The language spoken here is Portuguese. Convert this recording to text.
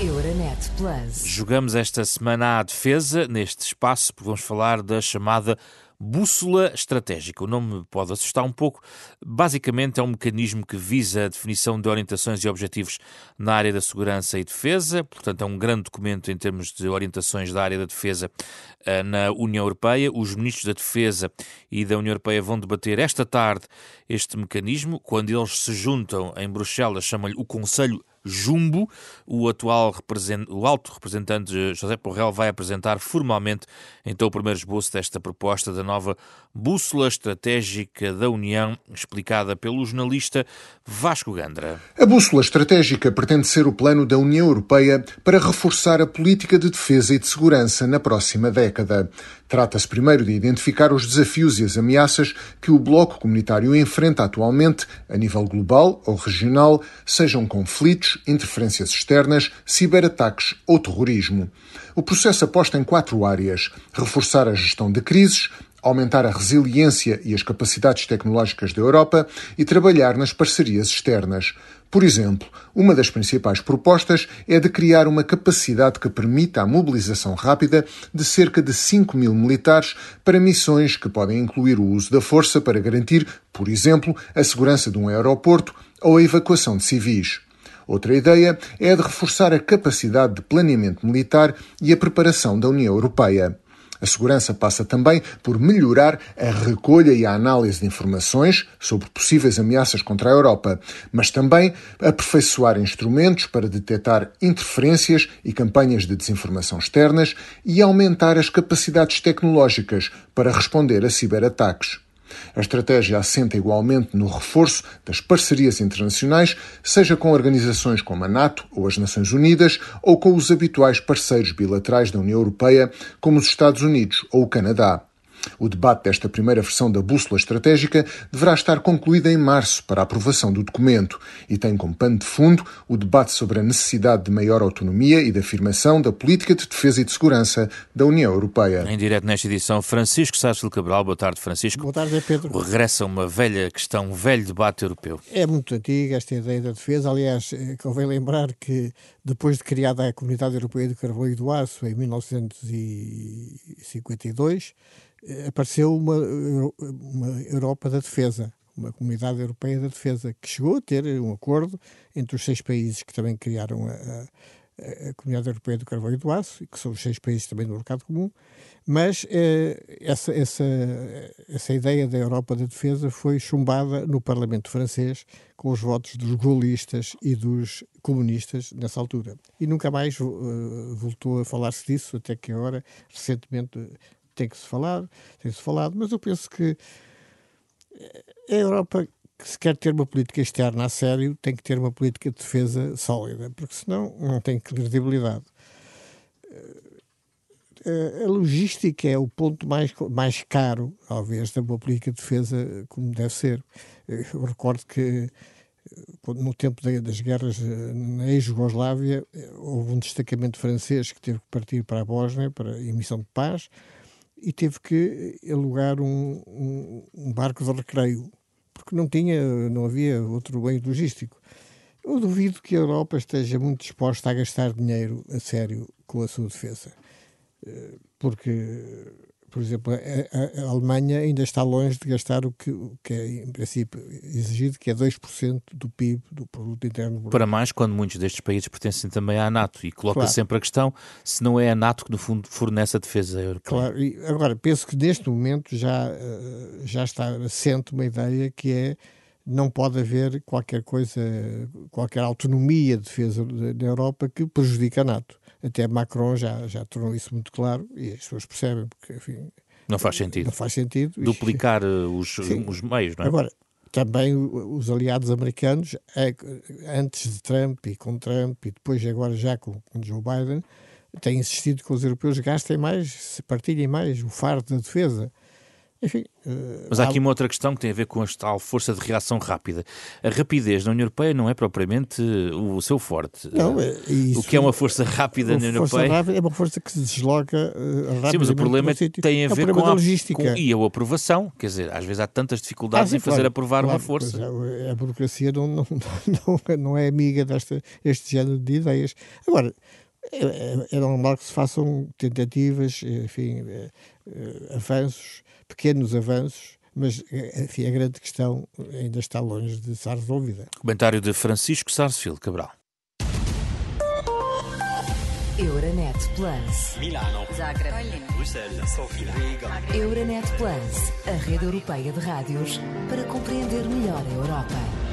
Euronet Plus. Jogamos esta semana à defesa, neste espaço, vamos falar da chamada Bússola Estratégica. O nome pode assustar um pouco. Basicamente, é um mecanismo que visa a definição de orientações e objetivos na área da segurança e defesa. Portanto, é um grande documento em termos de orientações da área da defesa eh, na União Europeia. Os ministros da Defesa e da União Europeia vão debater esta tarde este mecanismo. Quando eles se juntam em Bruxelas, chamam-lhe o Conselho Jumbo. O atual o alto representante José Porrel vai apresentar formalmente então o primeiro esboço desta proposta da nova bússola estratégica da União, explicada pelo jornalista Vasco Gandra. A bússola estratégica pretende ser o plano da União Europeia para reforçar a política de defesa e de segurança na próxima década. Trata-se primeiro de identificar os desafios e as ameaças que o bloco comunitário enfrenta atualmente, a nível global ou regional, sejam conflitos, interferências externas, ciberataques ou terrorismo. O processo aposta em quatro áreas: reforçar a gestão de crises, aumentar a resiliência e as capacidades tecnológicas da Europa e trabalhar nas parcerias externas. Por exemplo, uma das principais propostas é de criar uma capacidade que permita a mobilização rápida de cerca de 5 mil militares para missões que podem incluir o uso da força para garantir, por exemplo, a segurança de um aeroporto ou a evacuação de civis. Outra ideia é a de reforçar a capacidade de planeamento militar e a preparação da União Europeia. A segurança passa também por melhorar a recolha e a análise de informações sobre possíveis ameaças contra a Europa, mas também aperfeiçoar instrumentos para detectar interferências e campanhas de desinformação externas e aumentar as capacidades tecnológicas para responder a ciberataques. A estratégia assenta igualmente no reforço das parcerias internacionais, seja com organizações como a NATO ou as Nações Unidas, ou com os habituais parceiros bilaterais da União Europeia, como os Estados Unidos ou o Canadá. O debate desta primeira versão da bússola estratégica deverá estar concluída em março para a aprovação do documento e tem como pano de fundo o debate sobre a necessidade de maior autonomia e de afirmação da política de defesa e de segurança da União Europeia. Em direto nesta edição, Francisco Sárcio Cabral. Boa tarde, Francisco. Boa tarde, Pedro. Regressa uma velha questão, um velho debate europeu. É muito antiga esta ideia da defesa. Aliás, eh, convém lembrar que depois de criada a Comunidade Europeia do Carvão e do Aço, em 1952, eh, apareceu uma, uma Europa da Defesa, uma Comunidade Europeia da Defesa, que chegou a ter um acordo entre os seis países que também criaram a, a, a Comunidade Europeia do Carvão e do Aço, que são os seis países também do mercado comum, mas eh, essa, essa, essa ideia da Europa da Defesa foi chumbada no Parlamento francês com os votos dos gaullistas e dos comunistas nessa altura. E nunca mais uh, voltou a falar-se disso, até que agora, recentemente, tem que se falar, tem-se falado, mas eu penso que a Europa, que se quer ter uma política externa a sério, tem que ter uma política de defesa sólida, porque senão não tem credibilidade. A logística é o ponto mais, mais caro, talvez, da boa política de defesa, como deve ser. Eu recordo que no tempo das guerras na ex-Jugoslávia, houve um destacamento francês que teve que partir para a Bósnia para emissão de paz e teve que alugar um, um, um, barco de recreio, porque não tinha, não havia outro bem logístico. Eu duvido que a Europa esteja muito disposta a gastar dinheiro a sério com a sua defesa, eh, porque por exemplo, a, a, Alemanha ainda está longe de gastar o que, o que é, em princípio, exigido, que é 2% do PIB, do Produto Interno Bruto. Para mais, quando muitos destes países pertencem também à NATO, e coloca claro. sempre a questão se não é a NATO que, no fundo, fornece a defesa europeia. Claro, e agora, penso que neste momento já, eh, já está assente uma ideia que é não pode haver qualquer coisa, qualquer autonomia de defesa da Europa que prejudique a NATO. Até Macron já, já tornou isso muito claro e as pessoas percebem, porque, enfim. Não faz sentido. Não faz sentido. Duplicar eh, os, os meios, não é? Agora, também os aliados americanos, é antes de Trump e com Trump e depois agora já com, com Joe Biden, têm insistido que os europeus gastem mais, partilhem mais o fardo da defesa. Enfim, uh, Mas há aqui uma outra questão que tem a ver com a tal força de reação rápida. A rapidez na União Europeia não é propriamente o seu forte. Não, é, isso, o que é uma força rápida na União Europeia? Rápida é uma força que se desloca uh, Sim, mas o problema é, tem a é ver com, a, logística. Com, e a aprovação. Quer dizer, às vezes há tantas dificuldades ah, sim, em fazer claro, aprovar claro, uma força. É, a burocracia não, não, não, não é amiga deste este género de ideias. Agora, é, é, é normal que se façam tentativas, enfim, eh, eh, avanços, pequenos avanços, mas eh, enfim, a grande questão ainda está longe de estar resolvida. Comentário de Francisco Sarsfield Cabral. Euronet Plus. Milano. Zagreb. Bruxelas. Sofia. Riga. Euronet Plus, a rede europeia de rádios para compreender melhor a Europa.